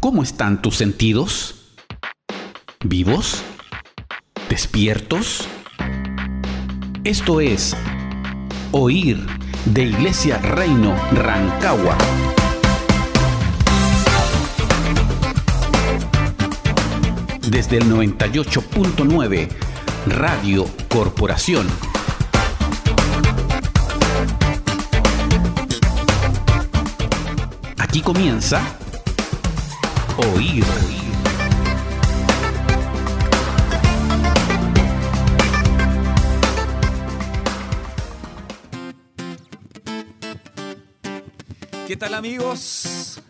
¿Cómo están tus sentidos? ¿Vivos? ¿Despiertos? Esto es Oír de Iglesia Reino Rancagua. Desde el 98.9 Radio Corporación. Aquí comienza Oír. ¿Qué tal amigos?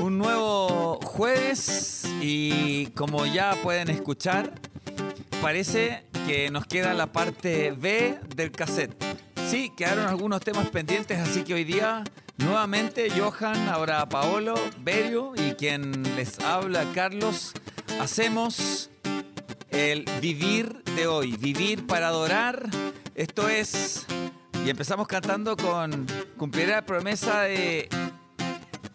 Un nuevo jueves y como ya pueden escuchar, parece que nos queda la parte B del cassette. Sí, quedaron algunos temas pendientes, así que hoy día nuevamente Johan, ahora Paolo, Berio y quien les habla, Carlos, hacemos el vivir de hoy, vivir para adorar. Esto es, y empezamos cantando con cumplir la promesa de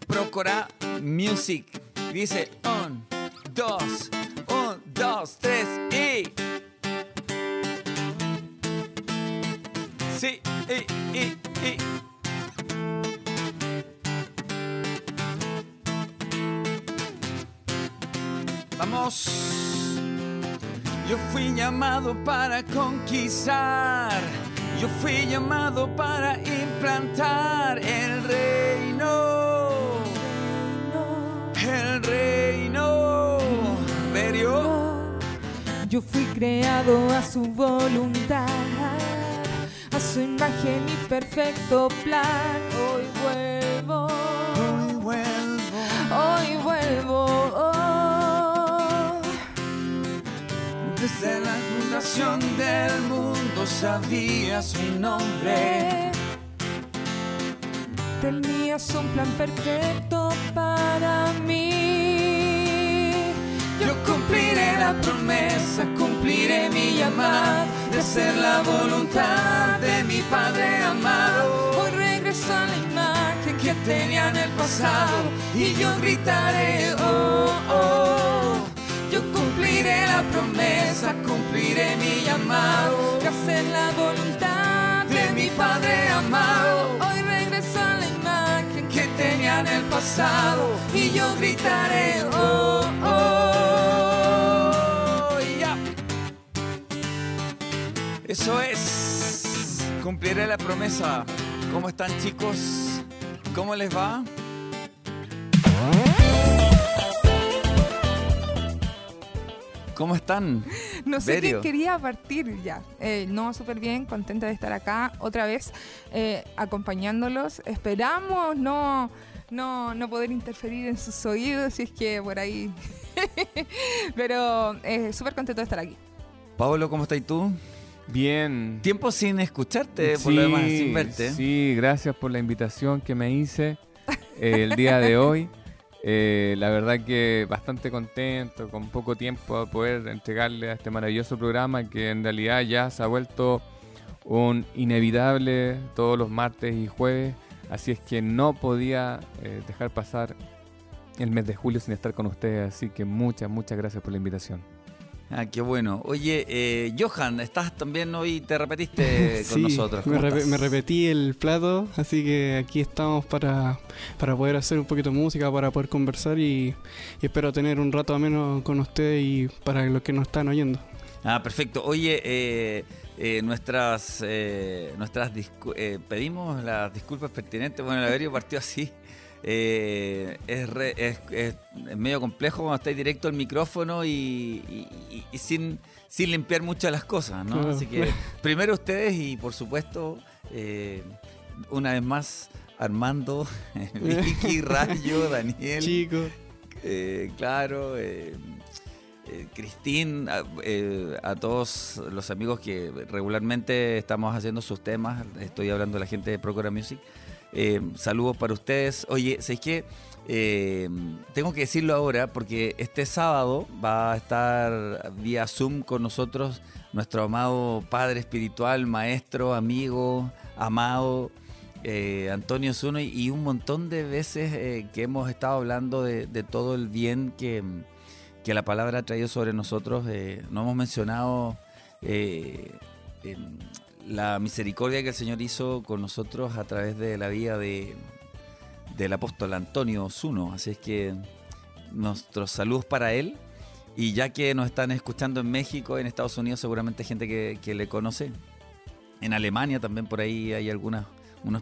Procora Music. Dice, un, dos, un, dos, tres y... Sí, y, y, y. Vamos. Yo fui llamado para conquistar. Yo fui llamado para implantar el reino. El reino. Verio. Yo fui creado a su voluntad, a su imagen y perfecto plan. Hoy vuelvo, Desde la fundación del mundo sabías mi nombre. Tenías un plan perfecto para mí. Yo cumpliré la promesa, cumpliré mi llamada de ser la voluntad de mi Padre amado. Hoy regreso a la imagen Que tenía en el pasado y yo gritaré, oh, oh. Cumpliré la promesa, cumpliré mi llamado. Que hacer la voluntad de mi Padre amado. Hoy regreso a la imagen que tenía en el pasado. Y yo gritaré oh oh ya eso es. Cumpliré la promesa. Cómo están chicos cómo les va ¿Cómo están? No sé qué quería partir ya. Eh, no, súper bien, contenta de estar acá otra vez eh, acompañándolos. Esperamos no, no, no poder interferir en sus oídos si es que por ahí. Pero eh, súper contento de estar aquí. Pablo, ¿cómo estás tú? Bien. Tiempo sin escucharte, por lo demás, sin verte. Sí, gracias por la invitación que me hice el día de hoy. Eh, la verdad que bastante contento, con poco tiempo a poder entregarle a este maravilloso programa que en realidad ya se ha vuelto un inevitable todos los martes y jueves. Así es que no podía eh, dejar pasar el mes de julio sin estar con ustedes. Así que muchas, muchas gracias por la invitación. Ah, qué bueno. Oye, eh, Johan, estás también hoy, te repetiste con Sí, nosotros. Me, repetí el plato, así que aquí estamos para, para poder hacer un poquito de música, para poder conversar y, y espero tener un rato ameno con ustedes y para los que nos están oyendo. Ah, perfecto. Oye, eh, eh, nuestras, eh, nuestras eh, pedimos las disculpas pertinentes. Bueno, el Averio partió así. Eh, es, re- es- es- es medio complejo cuando estáis directo al micrófono y, y- y- y sin, sin limpiar muchas las cosas, ¿no? Claro. Así que primero ustedes y por supuesto, eh, una vez más, Armando, Vicky, Rayo, Daniel. Chicos, Eh, claro, eh, Cristín, a, eh, a todos los amigos que regularmente estamos haciendo sus temas, estoy hablando de la gente de Procura Music. Eh, saludos para ustedes. Oye, ¿sabéis qué? Eh, tengo que decirlo ahora porque este sábado va a estar vía Zoom con nosotros nuestro amado Padre Espiritual, Maestro, amigo, amado, eh, Antonio Zuno y, un montón de veces eh, que hemos estado hablando de, todo el bien que, que la palabra ha traído sobre nosotros. eh, no hemos mencionado em, la misericordia que el Señor hizo con nosotros a través de la vida de, del apóstol Antonio Zuno. Así es que nuestros saludos para él. Y ya que nos están escuchando en México, en Estados Unidos, seguramente gente que, le conoce. En Alemania también por ahí hay algunas,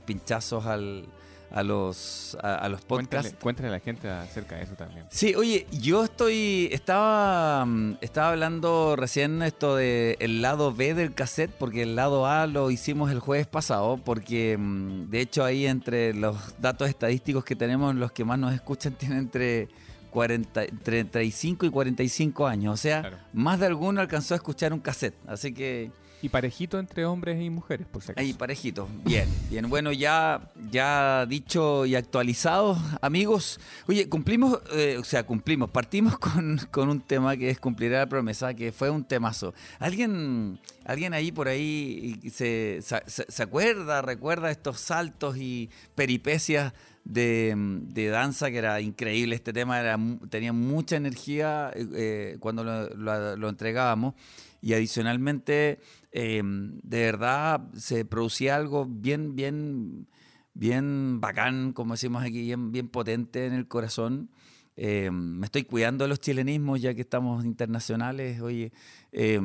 pinchazos al, a los, a, a los podcasts. Cuéntale, cuéntale a la gente acerca de eso también. Sí, oye, yo estoy. Estaba. mm, Estaba hablando recién esto de el lado B del cassette, porque el lado A lo hicimos el jueves pasado, porque mm, de hecho ahí entre los datos estadísticos que tenemos, los que más nos escuchan tienen entre 40, 35 y 45 años. O sea, Claro. más de alguno alcanzó a escuchar un cassette. Así que. Y parejito entre hombres y mujeres, por si acaso. Ahí, parejito. Bien, bien. Bueno, ya, ya dicho y actualizado, amigos. Oye, cumplimos, eh, o sea, cumplimos. Partimos con, con un tema que es cumplir la promesa, que fue un temazo. ¿Alguien, alguien ahí por ahí se, se, se acuerda, recuerda estos saltos y peripecias de, de danza que era increíble? Este tema era, tenía mucha energía eh, eh, cuando lo, lo- lo entregábamos. Y adicionalmente, eh, de verdad, se producía algo bien, bien, bien bacán, como decimos aquí, bien, bien potente en el corazón. Eh, me estoy cuidando de los chilenismos ya que estamos internacionales, oye, eh,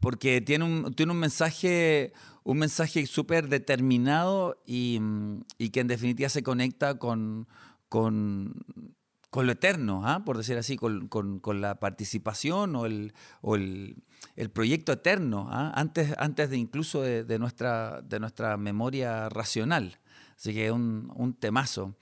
porque tiene un, tiene un mensaje, un mensaje súper determinado y, mm, y que en definitiva se conecta con, con, con lo eterno, ¿ah? por decir así, con, con- con la participación o el, o el, el proyecto eterno, ¿ah? antes, antes de incluso de, nuestra, de nuestra memoria racional. Así que un, un temazo.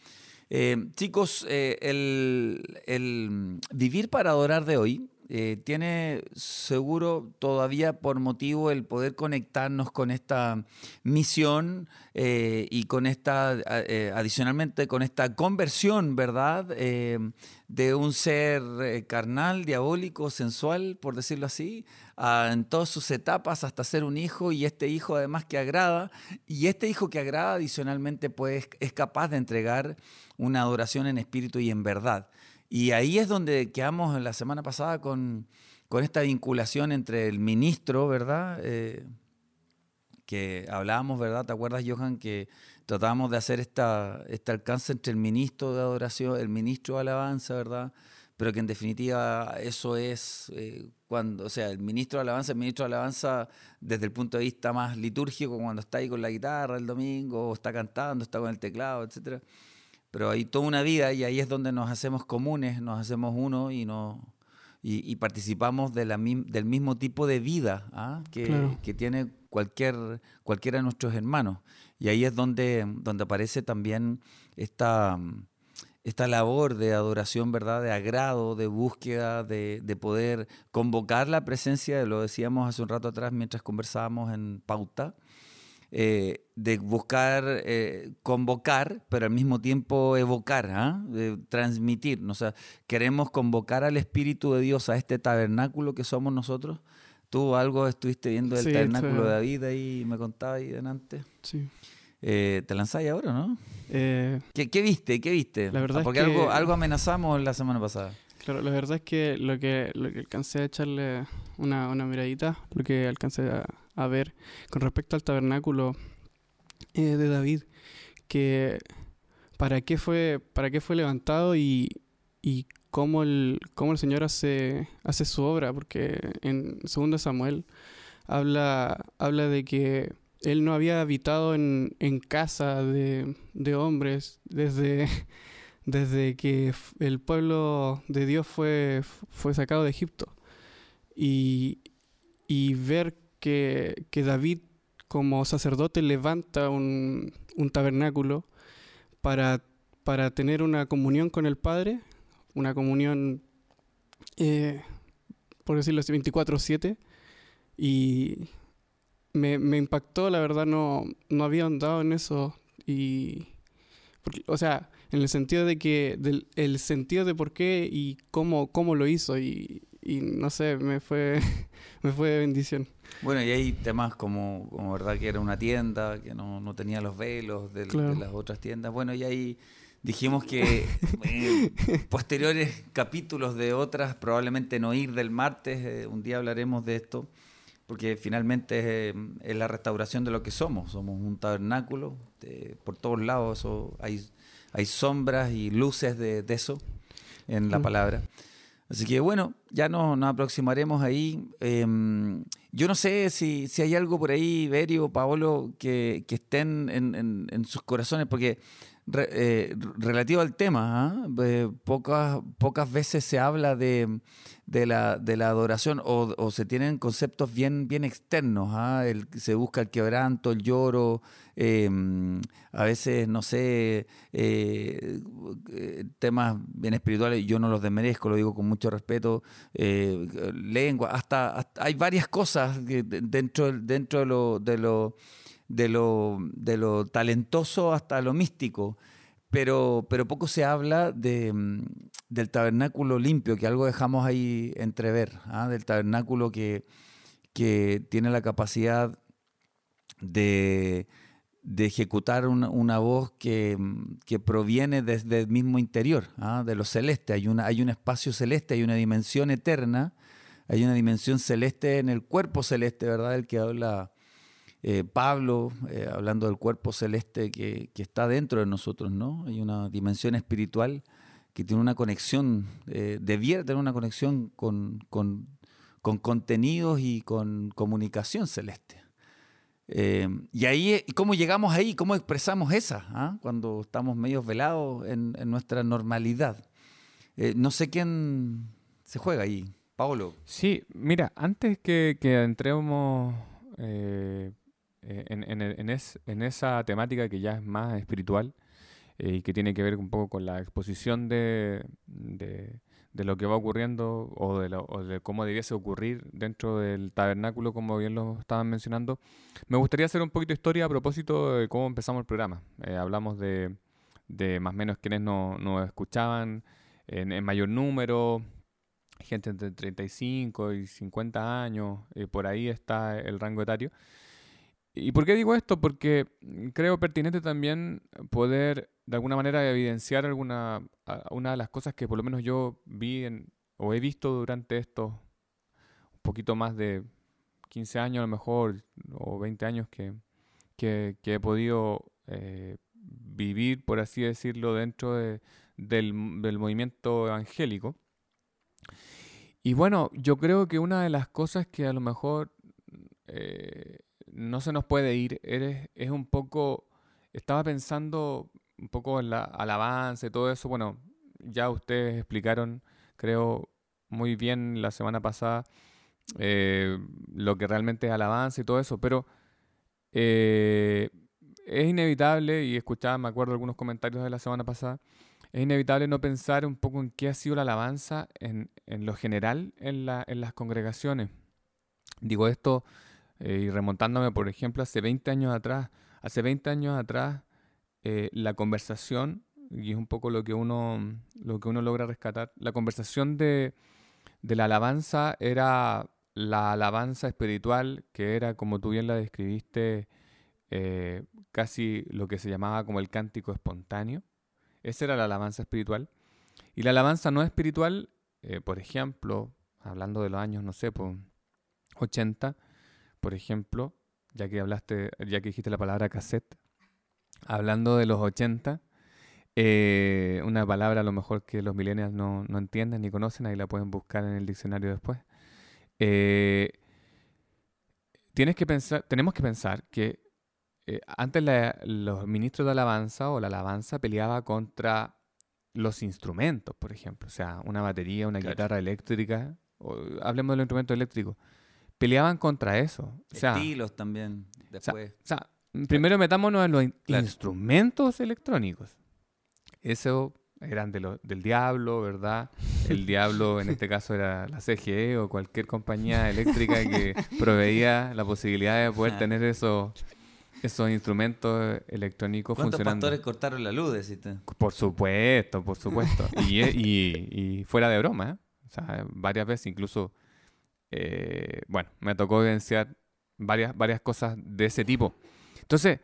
Eh, chicos, eh, el, el vivir para adorar de hoy eh, tiene seguro todavía por motivo el poder conectarnos con esta misión eh, y con esta, eh, adicionalmente, con esta conversión, ¿verdad? De un ser carnal, diabólico, sensual, por decirlo así, en todas sus etapas hasta ser un hijo y este hijo además que agrada y este hijo que agrada adicionalmente pues es capaz de entregar una adoración en espíritu y en verdad. Y ahí es donde quedamos la semana pasada con, esta vinculación entre el ministro, ¿verdad? Eh, que hablábamos, ¿verdad? ¿Te acuerdas, Johan, que tratábamos de hacer esta, este alcance entre el ministro de adoración, el ministro de alabanza, ¿verdad? Pero que en definitiva eso es eh, cuando, o sea, el ministro de alabanza, el ministro de alabanza desde el punto de vista más litúrgico, cuando está ahí con la guitarra el domingo, o está cantando, está con el teclado, etcétera. Pero hay toda una vida y ahí es donde nos hacemos comunes, nos hacemos uno y nos y, y participamos de la, mim- del mismo tipo de vida ¿ah? que, Claro. que tiene cualquier, cualquiera de nuestros hermanos. Y ahí es donde, donde aparece también esta, esta labor de adoración, ¿verdad? De agrado, de búsqueda, de, de poder convocar la presencia, lo decíamos hace un rato atrás mientras conversábamos en pauta, eh, de buscar eh, convocar, pero al mismo tiempo evocar, ¿ah? de transmitir. O sea, queremos convocar al Espíritu de Dios a este tabernáculo que somos nosotros. Tú algo estuviste viendo del Sí, tabernáculo de David ahí me contabas ahí delante. Sí. Eh, ¿Te lanzáis ahora, no? Eh, ¿Qué, qué viste? ¿Qué viste? La verdad es Porque que- algo, algo amenazamos la semana pasada. claro, la verdad es que lo que, lo que alcancé a echarle una, una miradita, lo que alcancé a, a ver con respecto al tabernáculo eh, de David, que para qué fue, para qué fue levantado y, y cómo el, cómo el Señor hace, hace su obra, porque en 2 Samuel habla, habla de que él no había habitado en, en casa de, de hombres desde, desde que el pueblo de Dios fue, fue sacado de Egipto. Y, y ver que, que David como sacerdote levanta un, un tabernáculo para, para tener una comunión con el Padre, una comunión, eh, por decirlo así, 24/7. Y me, me impactó, la verdad, no, no había andado en eso. Y, porque, o sea, en el sentido de que, del, el sentido de por qué y cómo, cómo lo hizo. Y, y no sé, me fue, me fue de bendición. Bueno, y hay temas como, como verdad que era una tienda, que no, no tenía los velos de, de Claro. las otras tiendas. Bueno, y ahí dijimos que eh, posteriores capítulos de otras, probablemente no ir del martes, eh, un día hablaremos de esto, porque finalmente eh, es la restauración de lo que somos. Somos un tabernáculo, de- por todos lados eso, hay, hay sombras y luces de, de eso en la Mm. palabra. Así que bueno, ya nos, nos aproximaremos ahí. Em, yo no sé si, si hay algo por ahí, Berio, Paolo, que, que estén en, en- en sus corazones, porque eh, relativo al tema, ¿ah? Eh, pocas, pocas veces se habla de, de, la, de la adoración o, se tienen conceptos bien, bien externos. ¿ah? El- se busca el quebranto, el lloro, em, a veces, no sé, eh, temas bien espirituales, yo no los desmerezco, lo digo con mucho respeto, lengua, hasta, hay varias cosas dentro, dentro de lo, de, lo, de, lo, de lo talentoso hasta lo místico, pero, pero poco se habla de, mm, del tabernáculo limpio, que algo dejamos ahí entrever, ¿ah? del tabernáculo que, que tiene la capacidad de, de ejecutar una, una voz que, mm, que proviene desde el mismo interior, ¿ah? de lo celeste. Hay, una, hay un espacio celeste, hay una dimensión eterna, hay una dimensión celeste en el cuerpo celeste, ¿verdad? El que habla eh, Pablo, eh, hablando del cuerpo celeste que, está dentro de nosotros, ¿no? Hay una dimensión espiritual que tiene una conexión, eh, debiera tener una conexión con, con, con contenidos y con comunicación celeste. Y ahí, ¿cómo llegamos ahí? ¿Cómo expresamos esa? ah? Cuando estamos medio velados en, nuestra normalidad. No sé quién se juega ahí. Paolo. Sí, mira, antes que, entremos en, en el- en es- en esa temática que ya es más espiritual eh, y que tiene que ver un poco con la exposición de, de- de lo que va ocurriendo o de, lo- o de cómo debiese ocurrir dentro del tabernáculo, como bien lo estaban mencionando, me gustaría hacer un poquito de historia a propósito de cómo empezamos el programa. Eh, hablamos de, más o menos quienes no- nos escuchaban en, en mayor número, gente entre 35 y 50 años, eh, por ahí está el rango etario. ¿Y por qué digo esto? Porque mm, creo pertinente también poder de alguna manera evidenciar alguna una de las cosas que por lo menos yo vi en- o he visto durante estos un poquito más de 15 años a lo mejor o 20 años que, que, que he podido eh, vivir, por así decirlo, dentro de- del, del movimiento evangélico. Y bueno, yo creo que una de las cosas que a lo mejor eh, no se nos puede ir eres- es un poco, estaba pensando un poco en la alabanza y todo eso. Bueno, ya ustedes explicaron, creo, muy bien la semana pasada eh, lo que realmente es alabanza y todo eso, pero eh, es inevitable, y escuchaba, me acuerdo algunos comentarios de la semana pasada, es inevitable no pensar un poco en qué ha sido la alabanza en, en lo general en, la- en las congregaciones. Digo esto eh, y remontándome, por ejemplo, hace 20 años atrás. Hace 20 años atrás, eh, la conversación, y es un poco lo que uno, lo que uno logra rescatar, la conversación de, de la alabanza era la alabanza espiritual, que era, como tú bien la describiste, eh, casi lo que se llamaba como el cántico espontáneo. Esa era la alabanza espiritual. Y la alabanza no espiritual, eh, por ejemplo, hablando de los años, no sé, pues, 80, por ejemplo, ya que hablaste, ya que dijiste la palabra cassette, hablando de los 80, eh, una palabra a lo mejor que los millennials no, no entienden ni conocen, ahí la pueden buscar en el diccionario después. Eh, tienes que pensar, tenemos que pensar que eh, antes la- los ministros de alabanza o la alabanza peleaba contra los instrumentos, por ejemplo, o sea, una batería, una Claro. guitarra eléctrica, o, hablemos de los instrumentos eléctricos, peleaban contra eso. O sea, Estilos también, después. o sea, primero metámonos en los Claro. instrumentos electrónicos. Eso eran de lo- del diablo, ¿verdad? El diablo en este caso era la CGE o cualquier compañía eléctrica que proveía la posibilidad de poder Ah. tener esos, esos instrumentos electrónicos ¿Cuántos funcionando. pastores cortaron la luz, deciste? Por supuesto, por supuesto. Y, y- y fuera de broma, ¿eh? O sea, varias veces, incluso, eh, bueno, me tocó evidenciar varias, varias cosas de ese tipo. Entonces,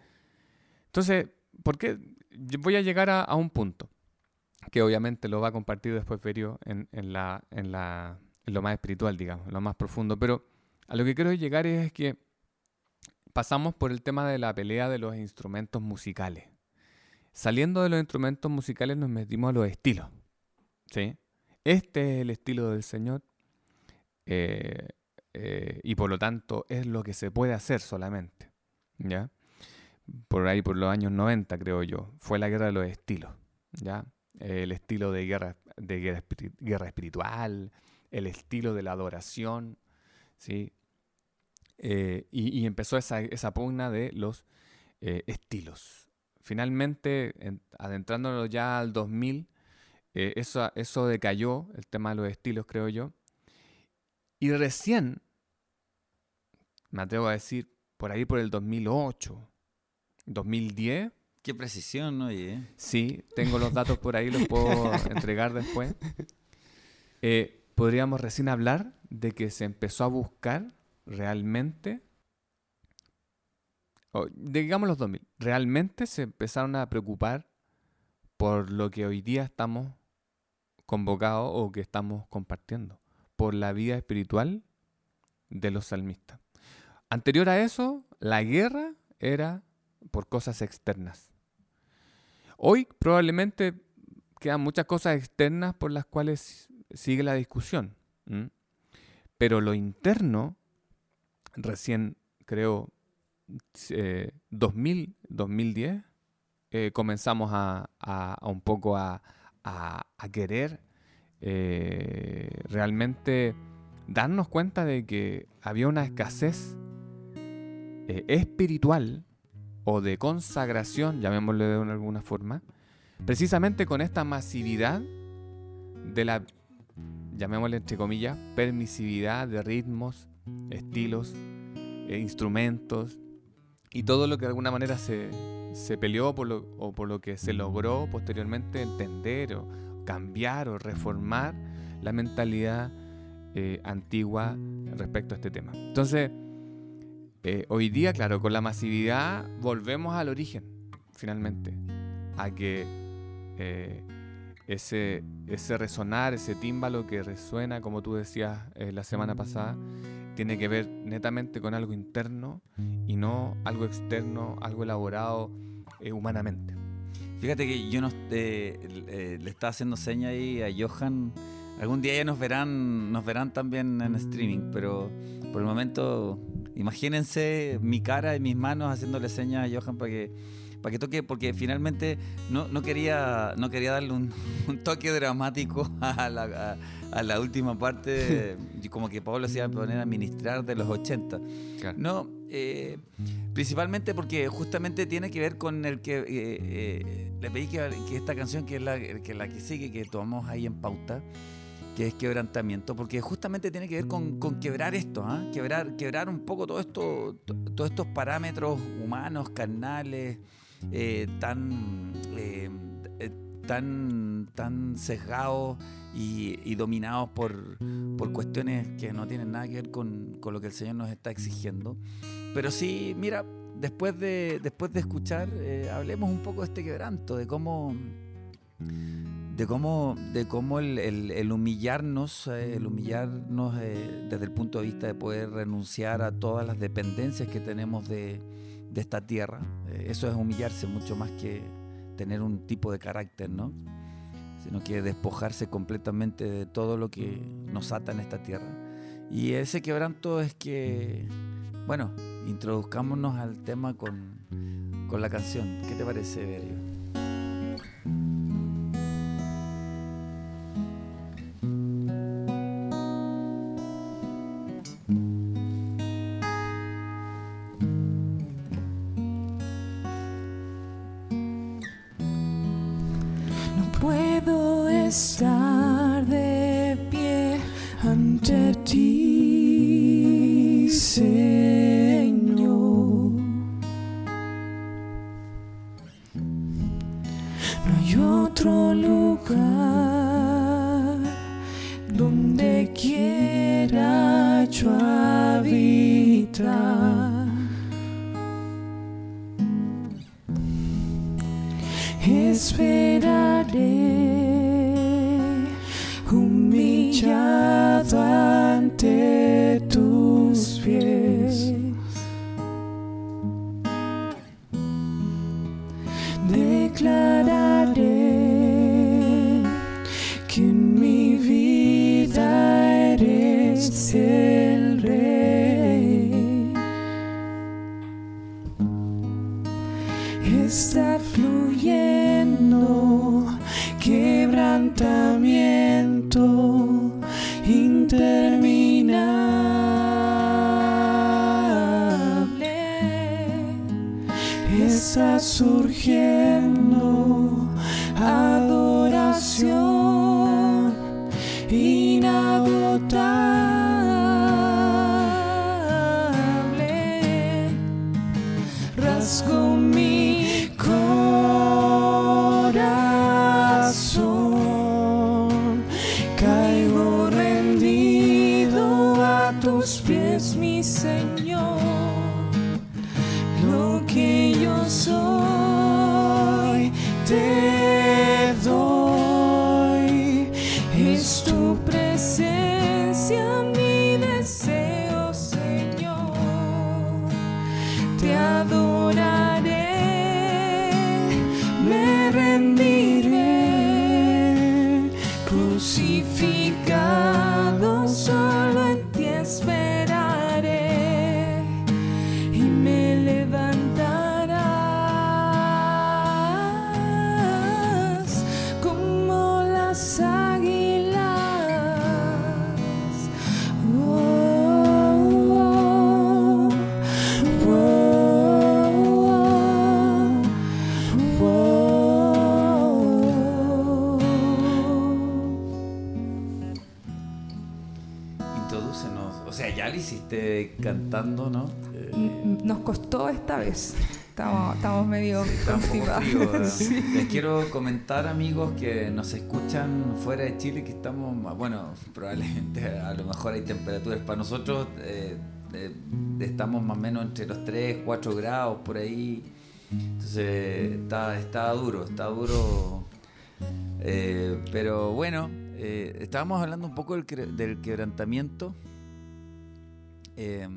entonces, ¿por qué? Yo voy a llegar a, un punto que obviamente lo va a compartir después Ferio en, la, en, la, lo más espiritual, digamos, en lo más profundo. Pero a lo que quiero llegar es que pasamos por el tema de la pelea de los instrumentos musicales. Saliendo de los instrumentos musicales nos metimos a los estilos. ¿sí? Este es el estilo del Señor eh, eh, y por lo tanto es lo que se puede hacer solamente. ¿ya? Por ahí, por los años 90, creo yo, fue la guerra de los estilos. ¿ya? El estilo de guerra, de guerra, guerra espiritual, el estilo de la adoración. ¿sí? Eh, y, y, empezó esa, esa, pugna de los estilos. Finalmente, en, adentrándonos ya al 2000, eh, eso, eso decayó, el tema de los estilos, creo yo. Y recién, me atrevo a decir, por ahí por el 2008, 2010. Qué precisión, ¿no? Oye. Sí, tengo los datos por ahí, los puedo entregar después. Eh, podríamos recién hablar de que se empezó a buscar realmente, o digamos los 2000, realmente se empezaron a preocupar por lo que hoy día estamos convocados o que estamos compartiendo, por la vida espiritual de los salmistas. Anterior a eso, la guerra era por cosas externas. Hoy probablemente quedan muchas cosas externas por las cuales sigue la discusión. Pero lo interno recién creo eh, 2000, 2010, eh, comenzamos a, un poco a querer eh, realmente darnos cuenta de que había una escasez eh, espiritual o de consagración, llamémosle de alguna forma, precisamente con esta masividad de la, llamémosle entre comillas, permisividad de ritmos, estilos, eh, instrumentos y todo lo que de alguna manera se, se peleó por lo, o por lo que se logró posteriormente entender o cambiar o reformar la mentalidad eh, antigua respecto a este tema. Entonces, eh, hoy día, claro, con la masividad volvemos al origen, finalmente, a que eh, ese, ese resonar, ese tímbalo que resuena, como tú decías la semana pasada, tiene que ver netamente con algo interno y no algo externo, algo elaborado humanamente. Fíjate que yo no, eh, eh, le estaba haciendo seña ahí a Johan. Algún día ya nos verán, nos verán también en streaming, pero por el momento, imagínense mi cara y mis manos haciéndole señas a Johan para que para que toque, porque finalmente no, no, quería, no quería darle un, un toque dramático a la, a, a la última parte, como que Pablo se iba a poner a ministrar de los 80. Claro. No, eh, principalmente porque justamente tiene que ver con el que eh, eh, le pedí que, que, esta canción, que es la que, la que sigue, que tomamos ahí en pauta, que es quebrantamiento, porque justamente tiene que ver con, con quebrar esto, ¿eh? quebrar, quebrar un poco todo esto, todos estos parámetros humanos, carnales, eh, tan, eh, tan, tan sesgados y, dominados por, por cuestiones que no tienen nada que ver con, con, lo que el Señor nos está exigiendo. Pero sí, mira, después de, después de escuchar, eh, hablemos un poco de este quebranto, de cómo de cómo, de cómo el, humillarnos, eh, el humillarnos eh, desde el punto de vista de poder renunciar a todas las dependencias que tenemos de, de esta tierra. Eh, eso es humillarse mucho más que tener un tipo de carácter, ¿no? Sino que despojarse completamente de todo lo que nos ata en esta tierra. Y ese quebranto es que, bueno, introduzcámonos al tema con, con la canción. ¿Qué te parece, Berio? Estar hiciste cantando, ¿no? Eh, N- Nos costó esta vez. Estamos, estamos medio frío. Les quiero comentar, amigos, que nos escuchan fuera de Chile, que estamos, bueno, probablemente a lo mejor hay temperaturas. Para nosotros eh, eh, estamos más o menos entre los 3, 4 grados por ahí. Entonces está, está duro, está duro. Eh, pero bueno, estábamos hablando un poco del quebrantamiento. Eh,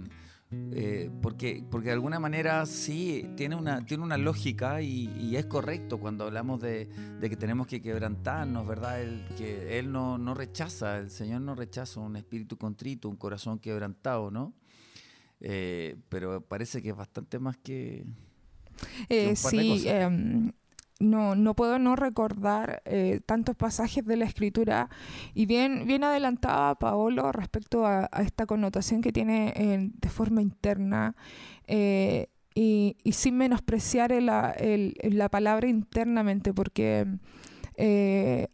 eh, porque, porque de alguna manera sí tiene una, tiene una lógica y, y es correcto cuando hablamos de, de que tenemos que quebrantarnos, ¿verdad? El, que Él no, no rechaza, el Señor no rechaza un espíritu contrito, un corazón quebrantado, ¿no? Eh, pero parece que es bastante más que... Eh, un par de sí, cosas. No, no puedo no recordar eh, tantos pasajes de la escritura. Y bien, bien adelantaba Paolo respecto a, esta connotación que tiene eh, de forma interna eh, y, sin menospreciar el- la palabra internamente porque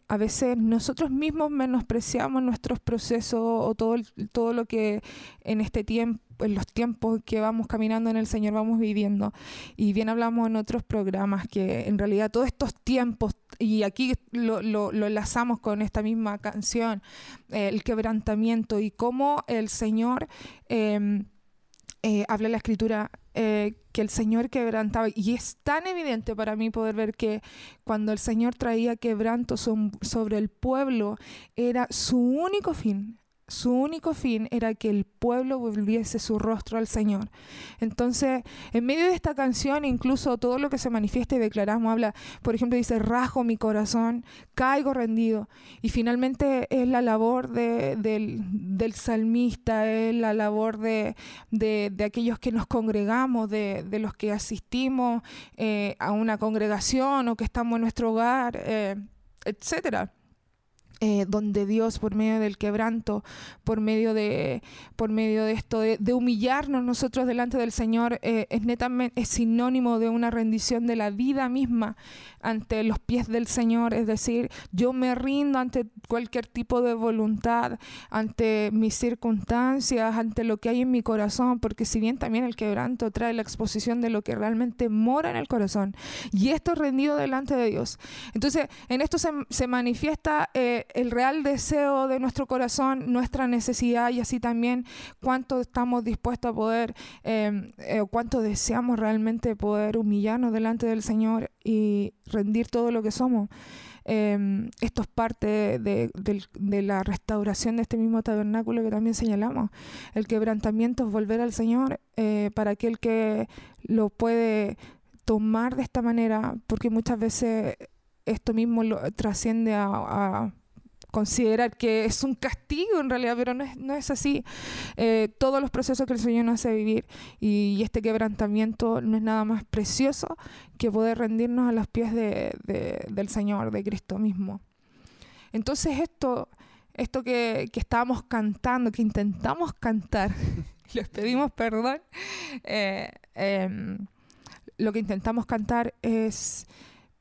a veces nosotros mismos menospreciamos nuestros procesos o todo, todo lo que en este tiempo, en los tiempos que vamos caminando en el Señor vamos viviendo. Y bien hablamos en otros programas que en realidad todos estos tiempos, y aquí lo, lo- enlazamos con esta misma canción, eh, el quebrantamiento y cómo el Señor... em, eh, habla la escritura eh, que el Señor quebrantaba. Y es tan evidente para mí poder ver que cuando el Señor traía quebranto sobre el pueblo, era su único fin. Su único fin era que el pueblo volviese su rostro al Señor. Entonces, en medio de esta canción, incluso todo lo que se manifiesta y declaramos, habla, por ejemplo, dice, rajo mi corazón, caigo rendido. Y finalmente es la labor de- del, salmista, es la labor de, aquellos que nos congregamos, de, de los que asistimos eh, a una congregación o que estamos en nuestro hogar, eh, etcétera. Eh, donde Dios por medio del quebranto, por medio de, por medio de esto, de, humillarnos nosotros delante del Señor, eh, es netamente es sinónimo de una rendición de la vida misma ante los pies del Señor. Es decir, yo me rindo ante cualquier tipo de voluntad, ante mis circunstancias, ante lo que hay en mi corazón, porque si bien también el quebranto trae la exposición de lo que realmente mora en el corazón, y esto rendido delante de Dios. Entonces, en esto se, se manifiesta eh, el real deseo de nuestro corazón, nuestra necesidad y así también cuánto estamos dispuestos a poder, eh, eh, cuánto deseamos realmente poder humillarnos delante del Señor y rendir todo lo que somos. Eh, esto es parte de, la restauración de este mismo tabernáculo que también señalamos. El quebrantamiento es volver al Señor eh, para aquel que lo puede tomar de esta manera, porque muchas veces esto mismo lo trasciende a considerar que es un castigo en realidad, pero no es, no es así. Eh, todos los procesos que el Señor nos hace vivir y, este quebrantamiento no es nada más precioso que poder rendirnos a los pies de- del Señor, de Cristo mismo. Entonces esto, esto que, que estábamos cantando, que intentamos cantar, les pedimos perdón, eh, em, lo que intentamos cantar es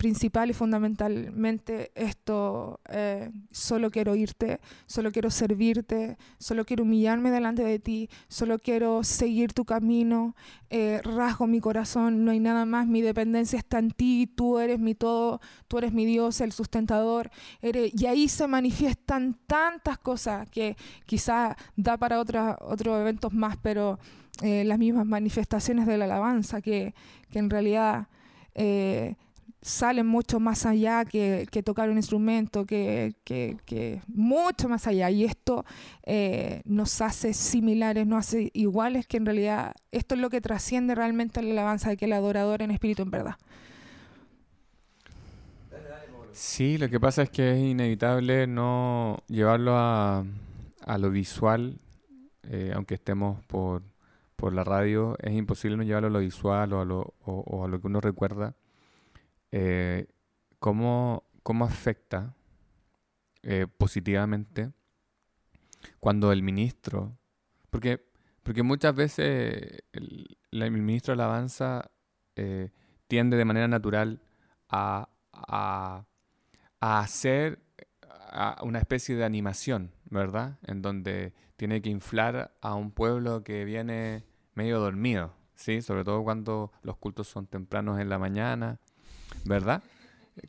principal y fundamentalmente esto, eh, solo quiero irte, solo quiero servirte, solo quiero humillarme delante de ti, solo quiero seguir tu camino, eh, rasgo mi corazón, no hay nada más, mi dependencia está en ti, tú eres mi todo, tú eres mi Dios, el sustentador, y ahí se manifiestan tantas cosas que quizá da para otros eventos más, pero eh, las mismas manifestaciones de la alabanza que, que en realidad salen mucho más allá que, tocar un instrumento, que, mucho más allá. Y esto eh, nos hace similares, nos hace iguales, que en realidad esto es lo que trasciende realmente la alabanza de que el adorador en espíritu en verdad. Sí, lo que pasa es que es inevitable no llevarlo a, a lo visual, eh, aunque estemos por, por la radio, es imposible no llevarlo a lo visual o a lo que uno recuerda. Eh, ¿cómo, cómo afecta eh, positivamente cuando el ministro, porque, porque muchas veces el, ministro de alabanza eh, tiende de manera natural a, a, hacer una especie de animación, ¿verdad? En donde tiene que inflar a un pueblo que viene medio dormido, ¿sí? Sobre todo cuando los cultos son tempranos en la mañana, ¿verdad?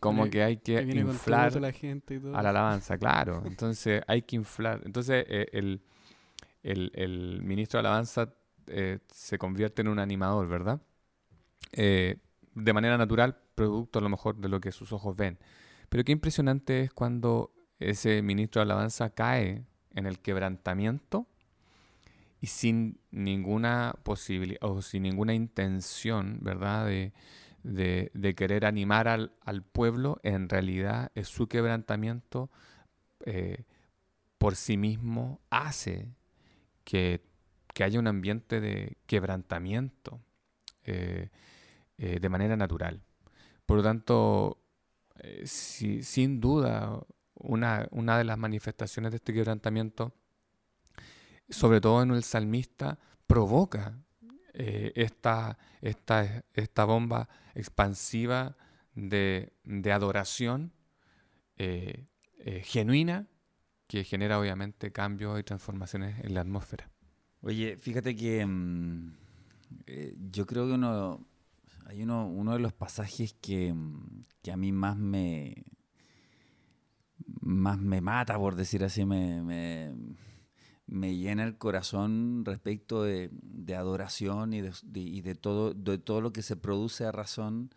Como que hay que inflar la gente y todo. a la alabanza, claro. Entonces hay que inflar. Entonces eh, el, el- el ministro de alabanza eh, se convierte en un animador, ¿verdad? Eh, de manera natural, producto a lo mejor de lo que sus ojos ven. Pero qué impresionante es cuando ese ministro de alabanza cae en el quebrantamiento y sin ninguna posibilidad o sin ninguna intención, ¿verdad? De, de- querer animar al, pueblo, en realidad es su quebrantamiento eh, por sí mismo hace que, que haya un ambiente de quebrantamiento eh, eh, de manera natural. Por lo tanto, si- sin duda, una, una de las manifestaciones de este quebrantamiento, sobre todo en el salmista, provoca eh, esta, esta, esta bomba expansiva de, de adoración eh, eh, genuina que genera obviamente cambios y transformaciones en la atmósfera. Oye, fíjate que mm, eh, yo creo que uno hay uno, uno de los pasajes que, mm, que a mí más me más me mata, por decir así, me, me, me llena el corazón respecto de, de adoración y, de, de- todo, de todo lo que se produce a razón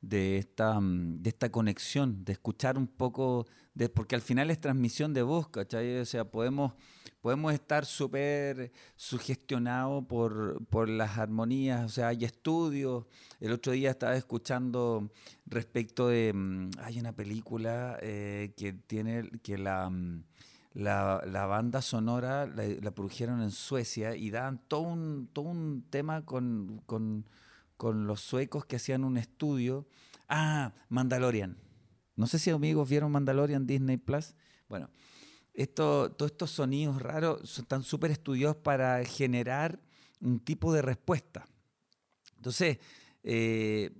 de esta, mm, de esta conexión, de escuchar un poco, de, porque al final es transmisión de voz, ¿cachai? O sea, podemos, podemos estar súper sugestionados por, por las armonías, o sea, hay estudios. El otro día estaba escuchando respecto de, mm, hay una película eh, que tiene, que la... la, la banda sonora la, la produjeron en Suecia y daban todo un, todo un tema con, con, con los suecos que hacían un estudio. Ah, Mandalorian. No sé si amigos vieron Mandalorian Disney Plus. Bueno, esto, todos estos sonidos raros están súper estudiados para generar un tipo de respuesta. Entonces, eh,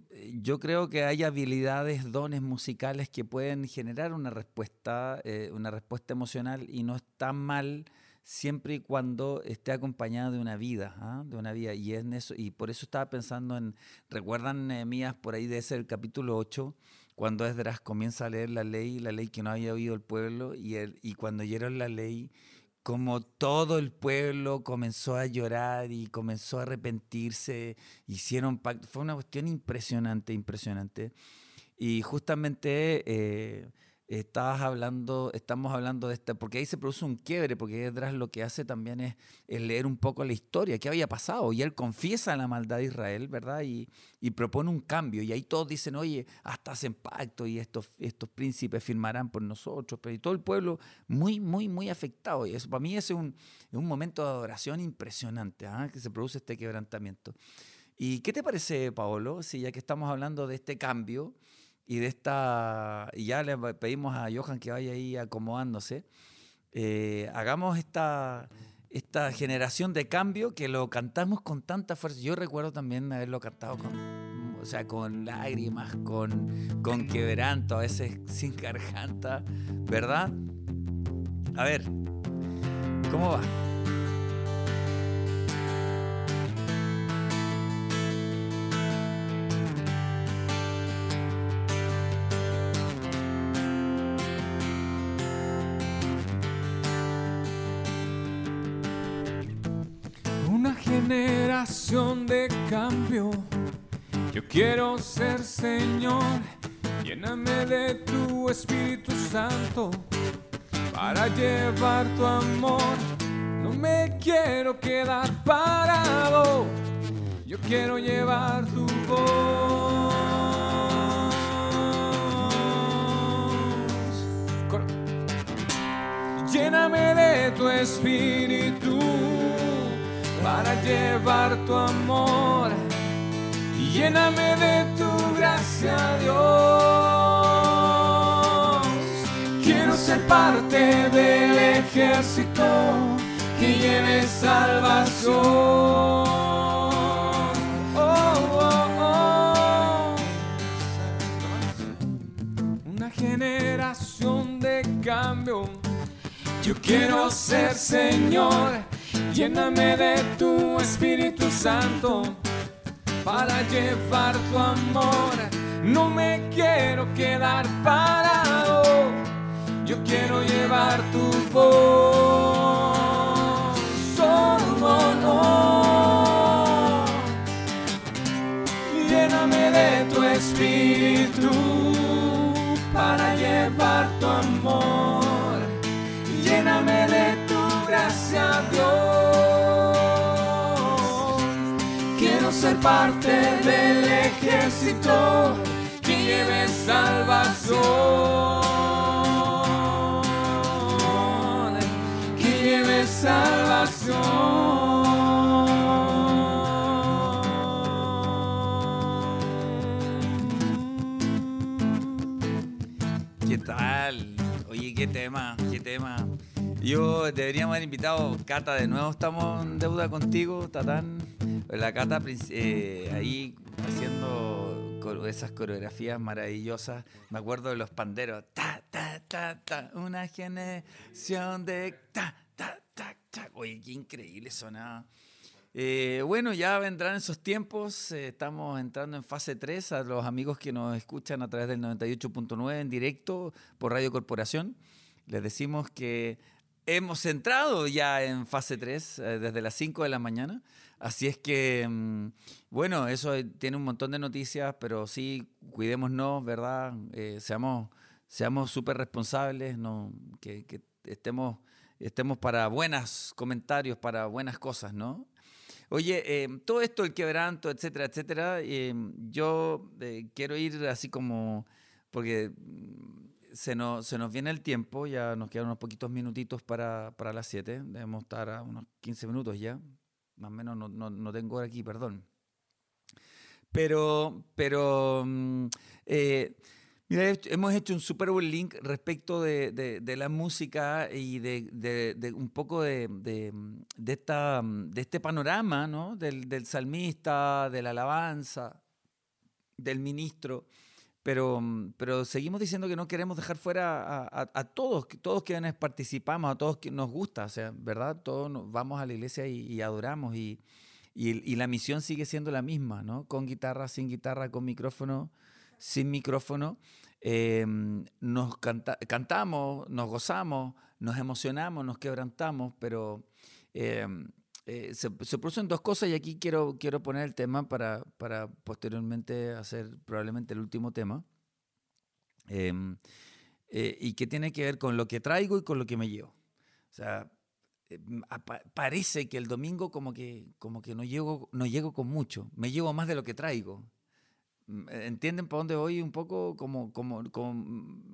yo creo que hay habilidades, dones musicales que pueden generar una respuesta, eh, una respuesta emocional y no está mal siempre y cuando esté acompañada de una vida, ¿ah? de una vida. Y, en eso, y por eso estaba pensando en, ¿recuerdan, Mías, por ahí de ese el capítulo 8? cuando Esdras comienza a leer la ley, la ley que no había oído el pueblo, y, él, y cuando oyeron la ley, como todo el pueblo comenzó a llorar y comenzó a arrepentirse, hicieron pacto. Fue una cuestión impresionante, impresionante. Y justamente eh, estabas hablando, estamos hablando de esta, porque ahí se produce un quiebre, porque Esdras lo que hace también es, leer un poco la historia, qué había pasado, y él confiesa la maldad de Israel, ¿verdad? Y, propone un cambio, y ahí todos dicen, oye, hasta hacen pacto, y estos, estos príncipes firmarán por nosotros, pero y todo el pueblo muy, muy, muy afectado, y eso para mí es un, momento de adoración impresionante, ¿ah? que se produce este quebrantamiento. ¿Y qué te parece, Paolo, si ya que estamos hablando de este cambio, y de esta, y ya le pedimos a Johan que vaya ahí acomodándose, eh, hagamos esta, esta generación de cambio que lo cantamos con tanta fuerza. Yo recuerdo también haberlo cantado con, o sea, con lágrimas, con, con quebranto, a veces sin garganta, ¿verdad? A ver, ¿cómo va? Generación de cambio. Yo quiero ser Señor. Lléname de tu Espíritu Santo para llevar tu amor. No me quiero quedar parado. Yo quiero llevar tu voz. Cor- Lléname de tu espíritu para llevar tu amor. Y lléname de tu gracia, Dios. Quiero ser parte del ejército que lleve salvación. Oh, oh, oh. Una generación de cambio. Yo quiero ser Señor, lléname de tu Espíritu Santo para llevar tu amor. No me quiero quedar parado, yo quiero llevar tu voz. Solo no. Lléname de tu espíritu para llevar tu amor. Dios. Quiero ser parte del ejército que lleve salvación. Que lleve salvación. ¿Qué tal? Oye, qué tema, qué tema. Yo deberíamos haber invitado Cata de nuevo. Estamos en deuda contigo, Tatán. La Cata eh, ahí haciendo esas coreografías maravillosas. Me acuerdo de los panderos. Ta, ta, ta, ta. Una generación de ta, ta, ta, ta. Oye, qué increíble sonaba. Eh, bueno, ya vendrán esos tiempos. eh, estamos entrando en fase 3. A los amigos que nos escuchan a través del 98.9 en directo por Radio Corporación, les decimos que hemos entrado ya en fase 3 eh, desde las 5 de la mañana. Así es que, mm, bueno, eso tiene un montón de noticias, pero sí, cuidémonos, ¿verdad? Eh, seamos seamos súper responsables, no, que, que estemos, estemos para buenos comentarios, para buenas cosas, ¿no? Oye, eh, todo esto, el quebranto, etcétera, etcétera, eh, yo eh, quiero ir así como, porque se nos, se nos viene el tiempo, ya nos quedan unos poquitos minutitos para, para las 7, debemos estar a unos 15 minutos ya, más o menos no, no, no tengo hora aquí, perdón. Pero, pero, mm, eh, mira, he- hemos hecho un súper buen link respecto de, de- de la música y de, de- un poco de esta, de este panorama, ¿no? Del, del salmista, de la alabanza, del ministro. Pero, mm, pero seguimos diciendo que no queremos dejar fuera a, a- a todos, todos quienes participamos, a todos que nos gusta, o sea, ¿verdad? Todos nos- vamos a la iglesia y, y adoramos y, y- y la misión sigue siendo la misma, ¿no? Con guitarra, sin guitarra, con micrófono, sin micrófono. eh, nos canta- cantamos, nos gozamos, nos emocionamos, nos quebrantamos, pero eh, eh, se, se producen dos cosas y aquí quiero, quiero poner el tema para, para posteriormente hacer probablemente el último tema. Em, eh, y que tiene que ver con lo que traigo y con lo que me llevo. O sea, eh, m- apa- parece que el domingo como que, como que no, llego, no llego con mucho, me llevo más de lo que traigo. Mm, eh, ¿Entienden por dónde voy un poco como, como, como,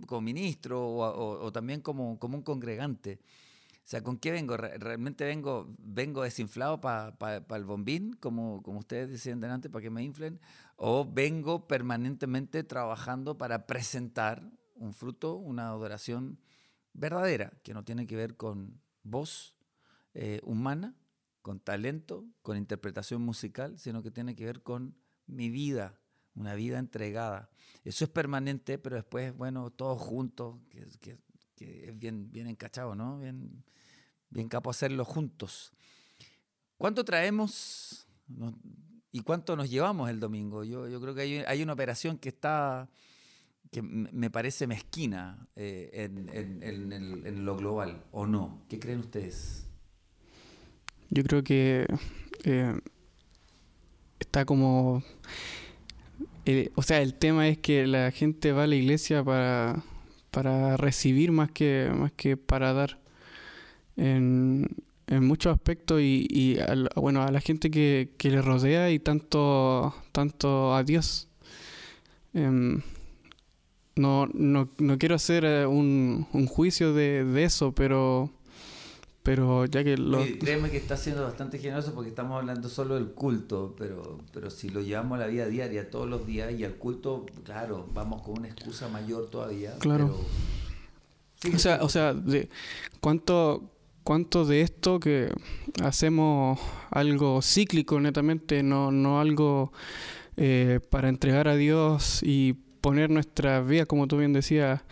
como ministro o, o- o también como, como un congregante? Sea, ¿con qué vengo? Re- ¿Realmente vengo, vengo desinflado para el bombín, como, como ustedes decían delante, para que me inflen? ¿O vengo permanentemente trabajando para presentar un fruto, una adoración verdadera, que no tiene que ver con voz eh, humana, con talento, con interpretación musical, sino que tiene que ver con mi vida, una vida entregada. Eso es permanente, pero después, bueno, todos juntos, que, que- que es bien, bien encachado, ¿no? Bien, bien capo hacerlo juntos. ¿Cuánto traemos y cuánto nos llevamos el domingo? Yo, yo creo que hay, hay una operación que está que me parece mezquina eh, en, en- en lo global, ¿o no? ¿Qué creen ustedes? Yo creo que eh, está como... eh, o sea, el tema es que la gente va a la iglesia para, para recibir más que, más que para dar. En, muchos aspectos y, y bueno, a la gente que, que le rodea y tanto, tanto a Dios. Em, no, no, no quiero hacer eh, un, un juicio de, de eso, pero, pero ya que lo... Créeme que está siendo bastante generoso porque estamos hablando solo del culto, pero, pero si lo llevamos a la vida diaria, todos los días, y al culto, claro, vamos con una excusa mayor todavía. Claro. pero-. O sea, o sea, de cuánto, cuánto de esto que hacemos algo cíclico netamente, no, no algo eh, para entregar a Dios y poner nuestra vida, como tú bien decías,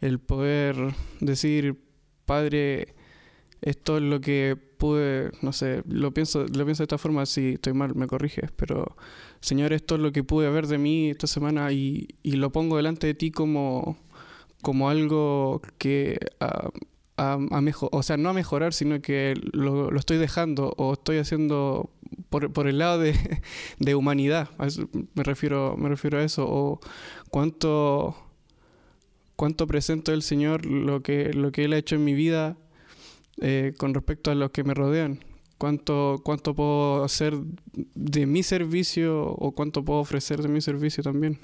el poder decir, Padre, esto es lo que pude, no sé, lo pienso, lo pienso de esta forma, si estoy mal me corriges, pero Señor, esto es lo que pude ver de mí esta semana y, y lo pongo delante de ti como, como algo que a, a, a mejo- o sea, no a mejorar, sino que lo, lo estoy dejando o estoy haciendo por, por el lado de, de humanidad. Me refiero, me refiero a eso. O cuánto, cuánto presento el Señor lo que, lo que Él ha hecho en mi vida eh, con respecto a los que me rodean. Cuánto, cuánto puedo hacer de mi servicio o cuánto puedo ofrecer de mi servicio también.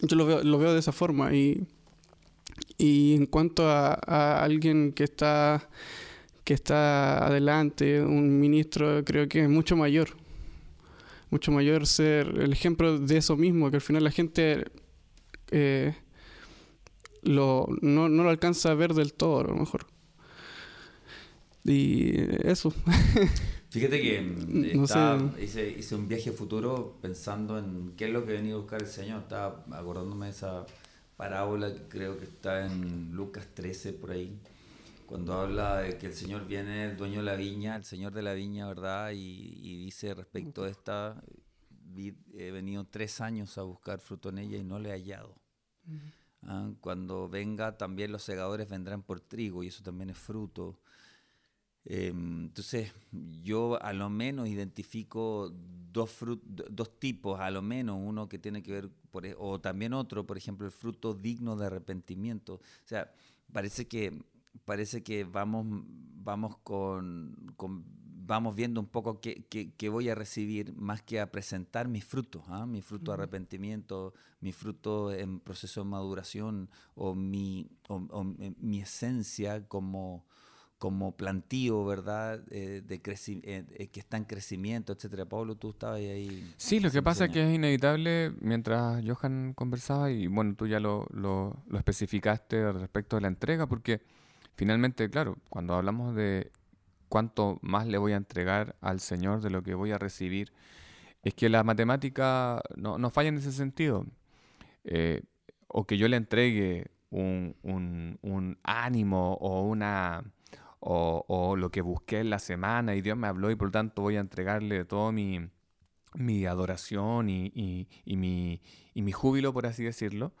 Yo lo veo, lo veo de esa forma y, y en cuanto a, alguien que está que está adelante, un ministro, creo que es mucho mayor. Mucho mayor ser el ejemplo de eso mismo, que al final la gente eh, lo, no, no lo alcanza a ver del todo, a lo mejor. Y eso. Fíjate que mm, No estaba- hice, hice un viaje futuro pensando en qué es lo que venía a buscar el Señor. Estaba acordándome de esa parábola que creo que está en Lucas 13 por ahí, cuando habla de que el Señor viene, el dueño de la viña, el Señor de la viña, ¿verdad? Y, y dice respecto a esta, "Vi- he venido tres años a buscar fruto en ella y no le he hallado. Ah, Cuando venga también los segadores vendrán por trigo y eso también es fruto. Em, entonces, yo a lo menos identifico dos, frut- do- dos tipos, a lo menos uno que tiene que ver, por, e- o también otro, por ejemplo, el fruto digno de arrepentimiento. O sea, parece que, parece que vamos, vamos, con, con- vamos viendo un poco qué, qué- qué voy a recibir más que a presentar mis frutos, ¿ah? mi fruto de arrepentimiento, mi fruto en proceso de maduración o mi, o- o mi- mi esencia como como plantío, ¿verdad? Eh, de creci- eh, que está en crecimiento, etcétera. Pablo, tú estabas ahí. Sí, lo que pasa es que es inevitable mientras Johan conversaba y bueno, tú ya lo, lo, lo especificaste respecto de la entrega, porque finalmente, claro, cuando hablamos de cuánto más le voy a entregar al Señor de lo que voy a recibir, es que la matemática no, no falla en ese sentido. Eh, o que yo le entregue un, un- un ánimo o una o, lo que busqué en la semana y Dios me habló y por lo tanto voy a entregarle todo mi, mi adoración y, y- y mi, y mi júbilo, por así decirlo.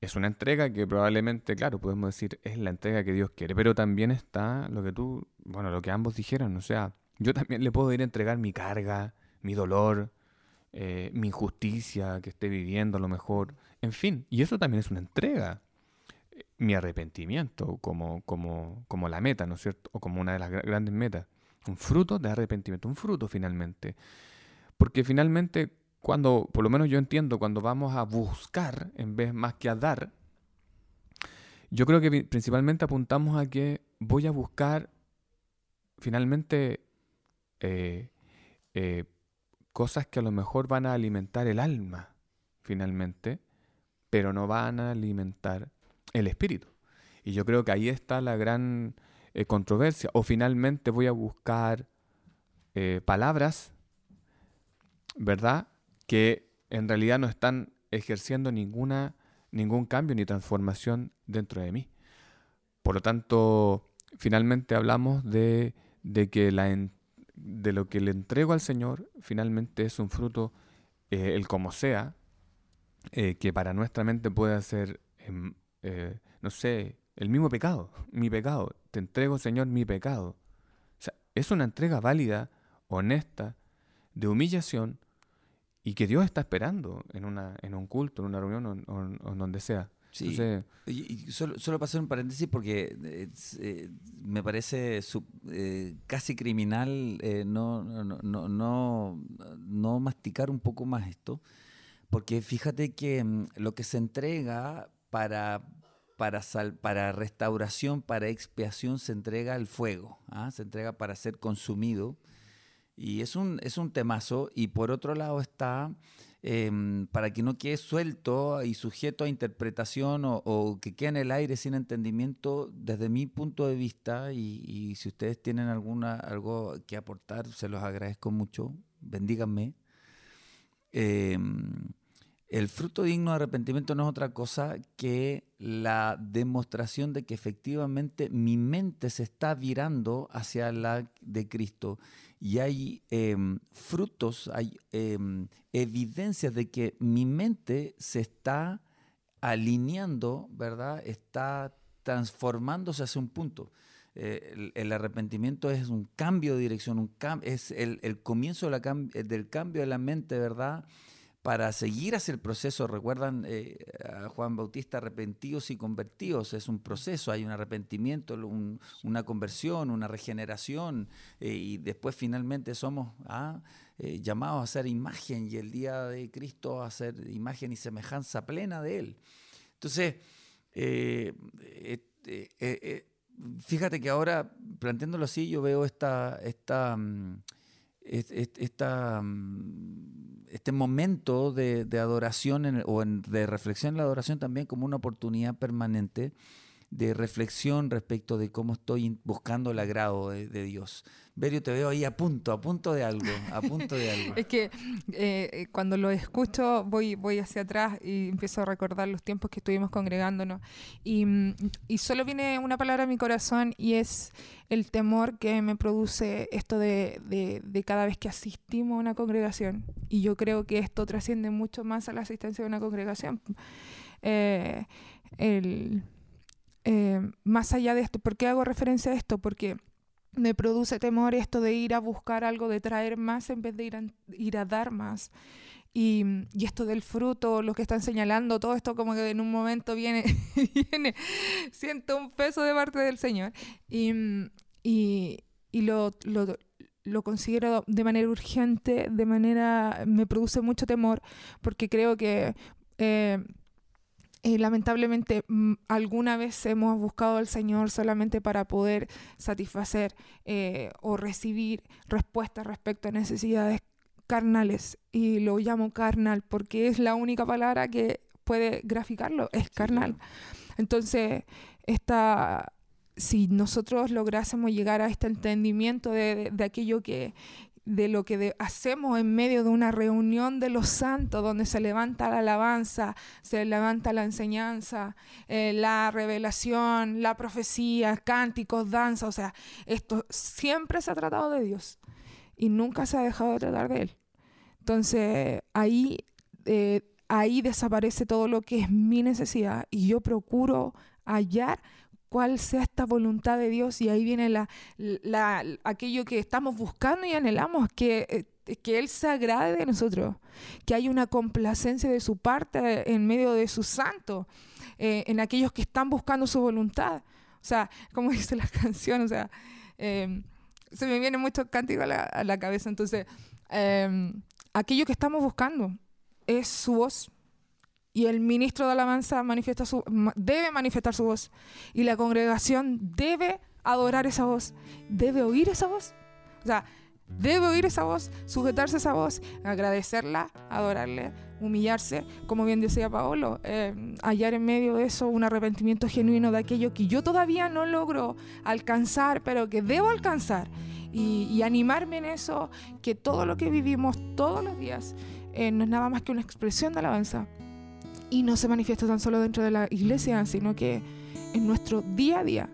es una entrega que probablemente, claro, podemos decir, es la entrega que Dios quiere, pero también está lo que tú, bueno, lo que ambos dijeron, o sea, yo también le puedo ir a entregar mi carga, mi dolor, eh, mi injusticia que esté viviendo a lo mejor, en fin, y eso también es una entrega. Mi arrepentimiento como, como, como la meta, ¿no es cierto? O como una de las gra- grandes metas. Un fruto de arrepentimiento, un fruto finalmente. Porque finalmente, cuando, por lo menos yo entiendo, cuando vamos a buscar en vez más que a dar, yo creo que pri- principalmente apuntamos a que voy a buscar finalmente eh, eh, cosas que a lo mejor van a alimentar el alma, finalmente, pero no van a alimentar el espíritu. Y yo creo que ahí está la gran eh, controversia. O finalmente voy a buscar eh, palabras, ¿verdad? Que en realidad no están ejerciendo ninguna, ningún cambio ni transformación dentro de mí. Por lo tanto, finalmente hablamos de, de que la de lo que le entrego al Señor finalmente es un fruto, eh, el como sea, que para nuestra mente puede ser, em, eh, no sé, el mismo pecado, mi pecado. Te entrego, Señor, mi pecado. O sea, es una entrega válida, honesta, de humillación y que Dios está esperando en, una, en un culto, en una reunión o, o- donde sea. Sí. Entonces, Y, y solo, solo hacer un paréntesis porque eh, eh, me parece eh, casi criminal eh, no, no, no, no, no masticar un poco más esto, porque fíjate que mm, lo que se entrega para, para, sal- para restauración, para expiación, se entrega al fuego, ¿ah? se entrega para ser consumido. Y es un, es un temazo. Y por otro lado está, em, para que no quede suelto y sujeto a interpretación o, o que quede en el aire sin entendimiento, desde mi punto de vista, y, y si ustedes tienen alguna, algo que aportar, se los agradezco mucho, bendíganme. Em, el fruto digno de arrepentimiento no es otra cosa que la demostración de que efectivamente mi mente se está virando hacia la de Cristo y hay em, frutos, hay em, evidencias de que mi mente se está alineando, ¿verdad? Está transformándose hacia un punto. Eh, el, arrepentimiento es un cambio de dirección, es el, comienzo eh, del cambio de la mente, ¿verdad? Para seguir hacia el proceso, recuerdan eh, a Juan Bautista, arrepentidos y convertidos, es un proceso, hay un arrepentimiento, un- una conversión, una regeneración, eh, y después finalmente somos ah, eh, llamados a ser imagen y el día de Cristo a ser imagen y semejanza plena de Él. Entonces, fíjate que ahora, planteándolo así, yo veo esta, esta, mm, esta, mm, este momento de, de adoración en o en- de reflexión en la adoración también como una oportunidad permanente de reflexión respecto de cómo estoy buscando el agrado de, Dios. Berio, te veo ahí a punto, a punto de algo, a punto de algo. Es que eh, cuando lo escucho voy, voy hacia atrás y empiezo a recordar los tiempos que estuvimos congregándonos. Y, y solo viene una palabra a mi corazón y es el temor que me produce esto de, de- de cada vez que asistimos a una congregación. Y yo creo que esto trasciende mucho más a la asistencia de una congregación. Eh, el, eh, más allá de esto, ¿por qué hago referencia a esto? Porque me produce temor esto de ir a buscar algo, de traer más en vez de ir a, ir a dar más. Y, y esto del fruto, lo que están señalando, todo esto como que en un momento viene, viene siento un peso de parte del Señor. Y, y, y lo, lo, lo considero de manera urgente, de manera, me produce mucho temor, porque creo que eh, eh, lamentablemente mm, alguna vez hemos buscado al Señor solamente para poder satisfacer eh, o recibir respuestas respecto a necesidades carnales. Y lo llamo carnal porque es la única palabra que puede graficarlo, es carnal. Entonces, esta, si nosotros lográsemos llegar a este entendimiento de, de- de aquello que de lo que hacemos en medio de una reunión de los santos donde se levanta la alabanza, se levanta la enseñanza, eh, la revelación, la profecía, cánticos, danza, o sea, esto siempre se ha tratado de Dios y nunca se ha dejado de tratar de Él. Entonces, ahí, eh, ahí desaparece todo lo que es mi necesidad y yo procuro hallar cuál sea esta voluntad de Dios y ahí viene la, la- aquello que estamos buscando y anhelamos, que, eh, que Él se agrade de nosotros, que haya una complacencia de su parte en medio de su santo, eh, en aquellos que están buscando su voluntad. O sea, como dice la canción, o sea, eh, se me viene mucho cántico a la, a la cabeza. Entonces, eh, aquello que estamos buscando es su voz. Y el ministro de alabanza manifiesta su, debe manifestar su voz. Y la congregación debe adorar esa voz. Debe oír esa voz. O sea, debe oír esa voz, sujetarse a esa voz, agradecerla, adorarle, humillarse, como bien decía Paolo, eh, hallar en medio de eso un arrepentimiento genuino de aquello que yo todavía no logro alcanzar, pero que debo alcanzar. Y, y animarme en eso, que todo lo que vivimos todos los días eh, no es nada más que una expresión de alabanza. Y no se manifiesta tan solo dentro de la iglesia, sino que en nuestro día a día.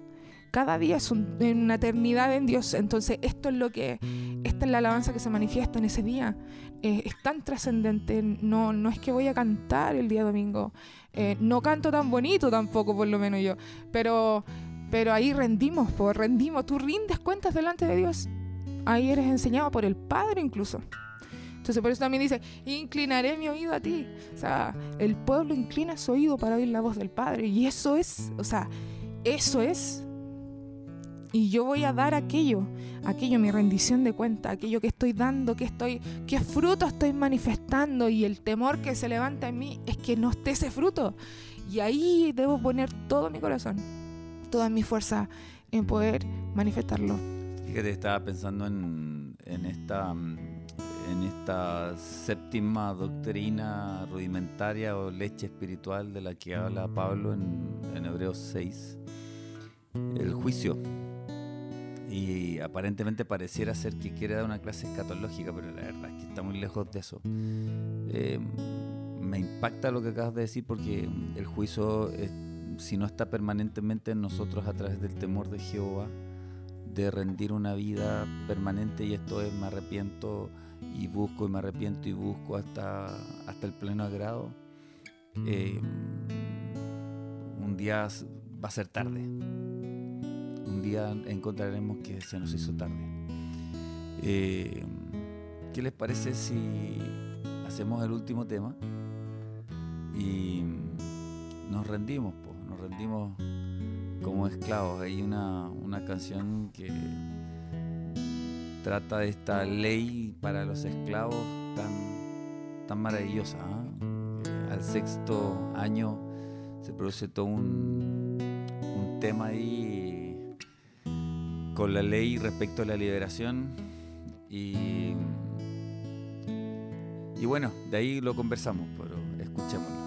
Cada día es un- una eternidad en Dios. Entonces, esto es lo que, esta es la alabanza que se manifiesta en ese día. Eh, es tan trascendente. No, no es que voy a cantar el día domingo. Eh, no canto tan bonito tampoco, por lo menos yo. Pero, pero ahí rendimos, pues rendimos. Tú rindes cuentas delante de Dios. Ahí eres enseñado por el Padre incluso. Entonces por eso también dice, inclinaré mi oído a ti. O sea, el pueblo inclina su oído para oír la voz del Padre. Y eso es, o sea, eso es. Y yo voy a dar aquello, aquello, mi rendición de cuenta, aquello que estoy dando, que estoy, qué fruto estoy manifestando. Y el temor que se levanta en mí es que no esté ese fruto. Y ahí debo poner todo mi corazón, toda mi fuerza en poder manifestarlo. Fíjate, estaba pensando en, en esta mm, en esta séptima doctrina rudimentaria o leche espiritual de la que habla Pablo en, en Hebreos 6, el juicio. Y aparentemente pareciera ser que quiere dar una clase escatológica, pero la verdad es que está muy lejos de eso. Eh, me impacta lo que acabas de decir porque el juicio, si no está permanentemente en nosotros a través del temor de Jehová, de rendir una vida permanente y esto es me arrepiento y busco y me arrepiento y busco hasta, hasta el pleno agrado, eh, un día va a ser tarde. Un día encontraremos que se nos hizo tarde. Eh, ¿Qué les parece si hacemos el último tema y nos rendimos? po? Nos rendimos como esclavos. Hay una, una canción que trata de esta ley para los esclavos tan, tan maravillosa. ¿ah? Al sexto año se produce todo un, un tema ahí con la ley respecto a la liberación y, y bueno, de ahí lo conversamos, pero escuchémoslo.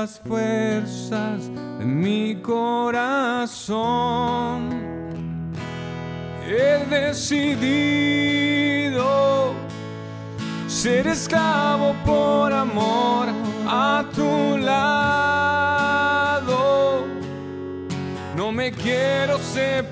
Las fuerzas de mi corazón. He decidido ser esclavo por amor a tu lado. No me quiero separar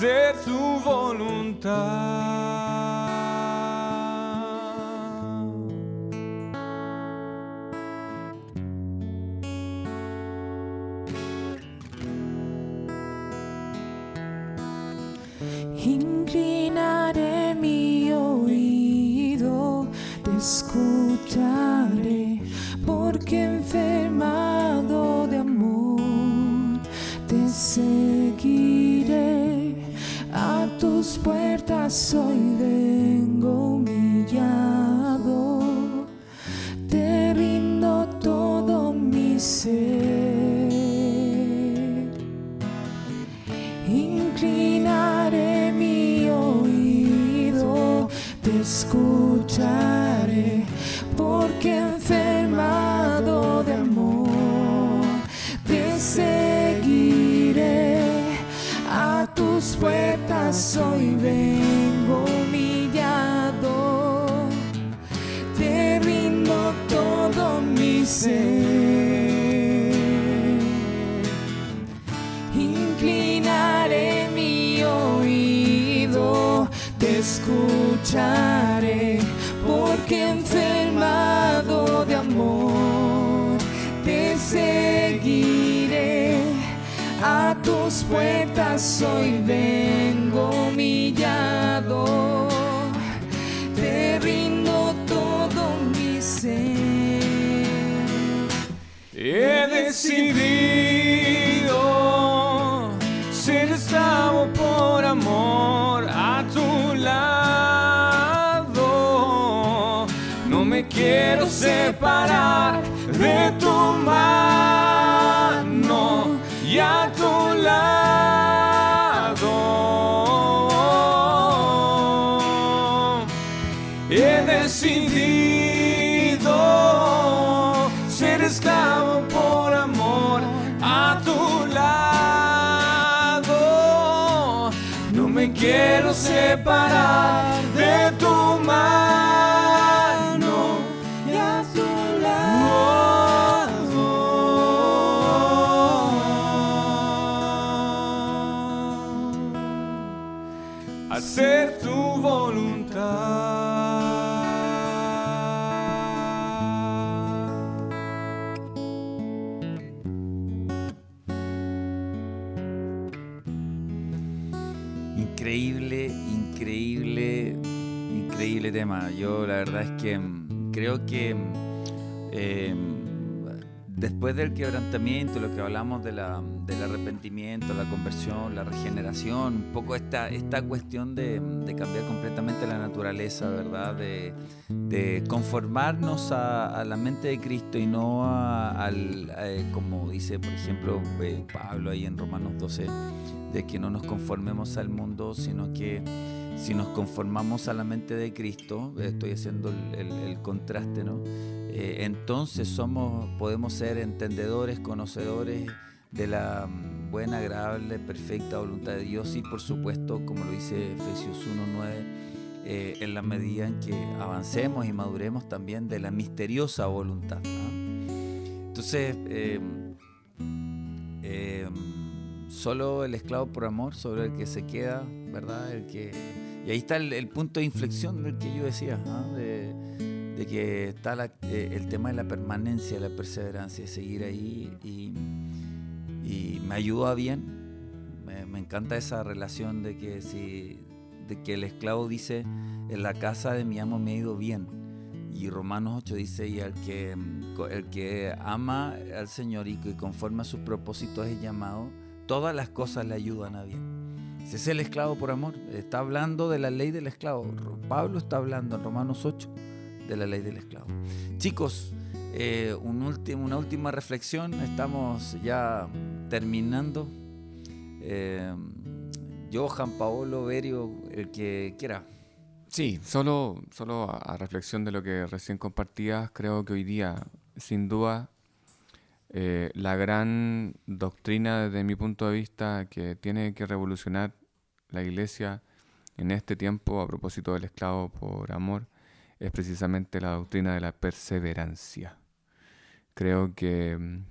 Hacer tu voluntad. Ser por amor a tu lado. No me quiero separar de tu mano y a tu lado. Separar creo que mm, eh, después del quebrantamiento, lo que hablamos de la- del arrepentimiento, la conversión, la regeneración, un poco esta, esta cuestión de, cambiar completamente la naturaleza, ¿verdad? De, conformarnos a, a la mente de Cristo y no a- al, eh, como dice, por ejemplo, eh, Pablo ahí en Romanos 12, de que no nos conformemos al mundo, sino que si nos conformamos a la mente de Cristo, estoy haciendo el, contraste, ¿no? Eh, entonces somos, podemos ser entendedores, conocedores de la mm, buena, agradable, perfecta voluntad de Dios y por supuesto, como lo dice Efesios 1.9, eh, en la medida en que avancemos y maduremos también de la misteriosa voluntad. Entonces, eh, eh, solo el esclavo por amor, sobre el que se queda, ¿verdad? El que, y ahí está el, punto de inflexión del que yo decía, de, de que está eh, el tema de la permanencia, la perseverancia, de seguir ahí y, me ayuda bien. Me, encanta esa relación de que si de que el esclavo dice en la casa de mi amo me ha ido bien y Romanos 8 dice y al que el que ama al Señor y que conforme a sus propósitos es llamado todas las cosas le ayudan a bien es el esclavo por amor. Está hablando de la ley del esclavo. Pablo está hablando en Romanos 8 de la ley del esclavo. Chicos eh, una última reflexión. Estamos ya terminando. Eh, Johan, Paolo, Berio, el que quiera. Sí, solo, solo a reflexión de lo que recién compartías, creo que hoy día, sin duda, eh, la gran doctrina desde mi punto de vista que tiene que revolucionar la iglesia en este tiempo a propósito del esclavo por amor es precisamente la doctrina de la perseverancia. Creo que mm,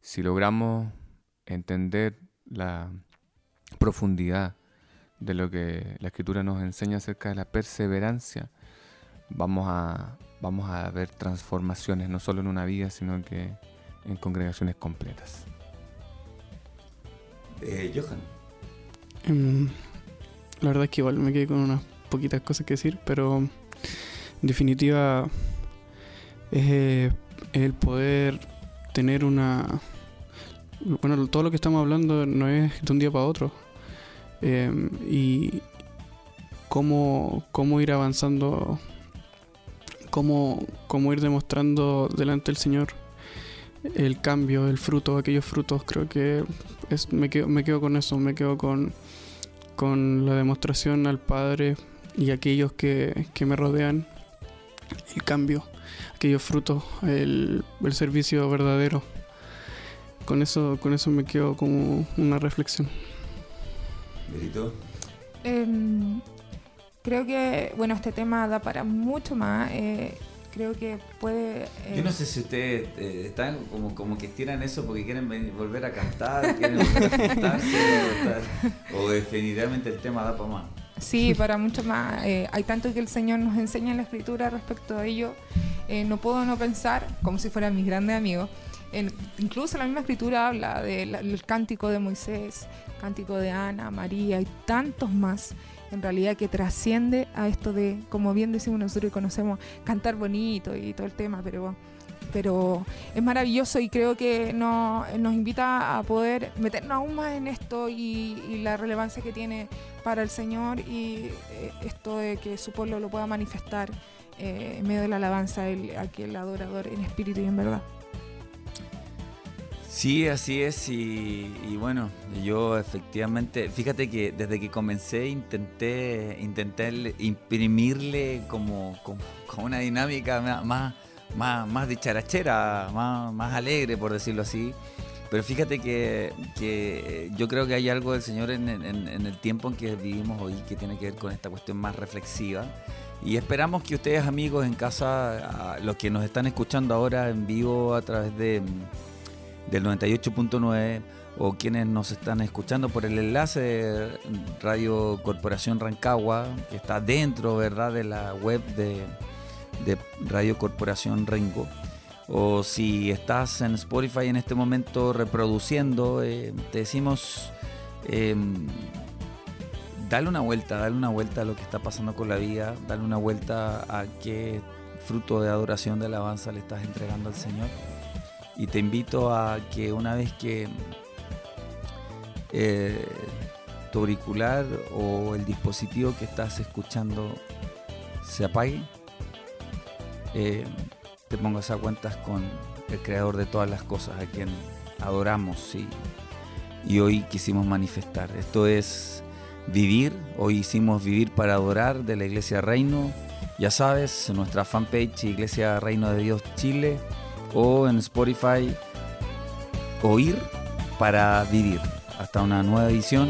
si logramos entender la profundidad de lo que la escritura nos enseña acerca de la perseverancia, vamos a, vamos a ver transformaciones no solo en una vida, sino que en congregaciones completas. Eh, Johan. Em, la verdad es que igual me quedé con unas poquitas cosas que decir, pero en definitiva es eh, el poder tener una... Bueno, todo lo que estamos hablando no es de un día para otro. Eh, y cómo, cómo ir avanzando, cómo, cómo ir demostrando delante del Señor el cambio, el fruto, aquellos frutos, creo que es, me, quedo, me quedo con eso, me quedo con, con la demostración al Padre y aquellos que, que me rodean, el cambio, aquellos frutos, el, el servicio verdadero. Con eso, con eso me quedo como una reflexión. Em, creo que, bueno, este tema da para mucho más. eh, creo que puede... eh, Yo no sé si ustedes eh, están como, como que estiran eso porque quieren venir- volver a cantar, quieren volver a juntarse, o, definitivamente el tema da para más. Sí, para mucho más. Eh, hay tanto que el Señor nos enseña en la Escritura respecto a ello. Eh, no puedo no pensar, como si fueran mis grandes amigos, en- incluso la misma Escritura habla del del cántico de Moisés, cántico de Ana, María y tantos más, en realidad que trasciende a esto de, como bien decimos nosotros y conocemos, cantar bonito y todo el tema, pero pero es maravilloso y creo que no- nos invita a poder meternos aún más en esto y, la relevancia que tiene para el Señor y eh, esto de que su pueblo lo pueda manifestar eh, en medio de la alabanza, el, aquel adorador en espíritu y en verdad. Sí, así es y, bueno, yo efectivamente, fíjate que desde que comencé intenté, intenté le- imprimirle como, como, una dinámica más, más, más dicharachera, más, más alegre por decirlo así. Pero fíjate que, que yo creo que hay algo del Señor en, en- en el tiempo en que vivimos hoy que tiene que ver con esta cuestión más reflexiva. Y esperamos que ustedes amigos en casa, los que nos están escuchando ahora en vivo a través de del 98.9 o quienes nos están escuchando por el enlace de Radio Corporación Rancagua, que está dentro ¿verdad? de la web de, Radio Corporación Rengo. O si estás en Spotify en este momento reproduciendo, eh, te decimos, eh, dale una vuelta, dale una vuelta a lo que está pasando con la vida, dale una vuelta a qué fruto de adoración, de alabanza le estás entregando al Señor. Y te invito a que una vez que eh, tu auricular o el dispositivo que estás escuchando se apague, eh, te pongas a cuentas con el creador de todas las cosas, a quien adoramos y, y hoy quisimos manifestar. Esto es vivir, hoy hicimos vivir para adorar de la Iglesia Reino. Ya sabes, nuestra fanpage Iglesia Reino de Dios Chile o en Spotify Oír para Vivir. Hasta una nueva edición.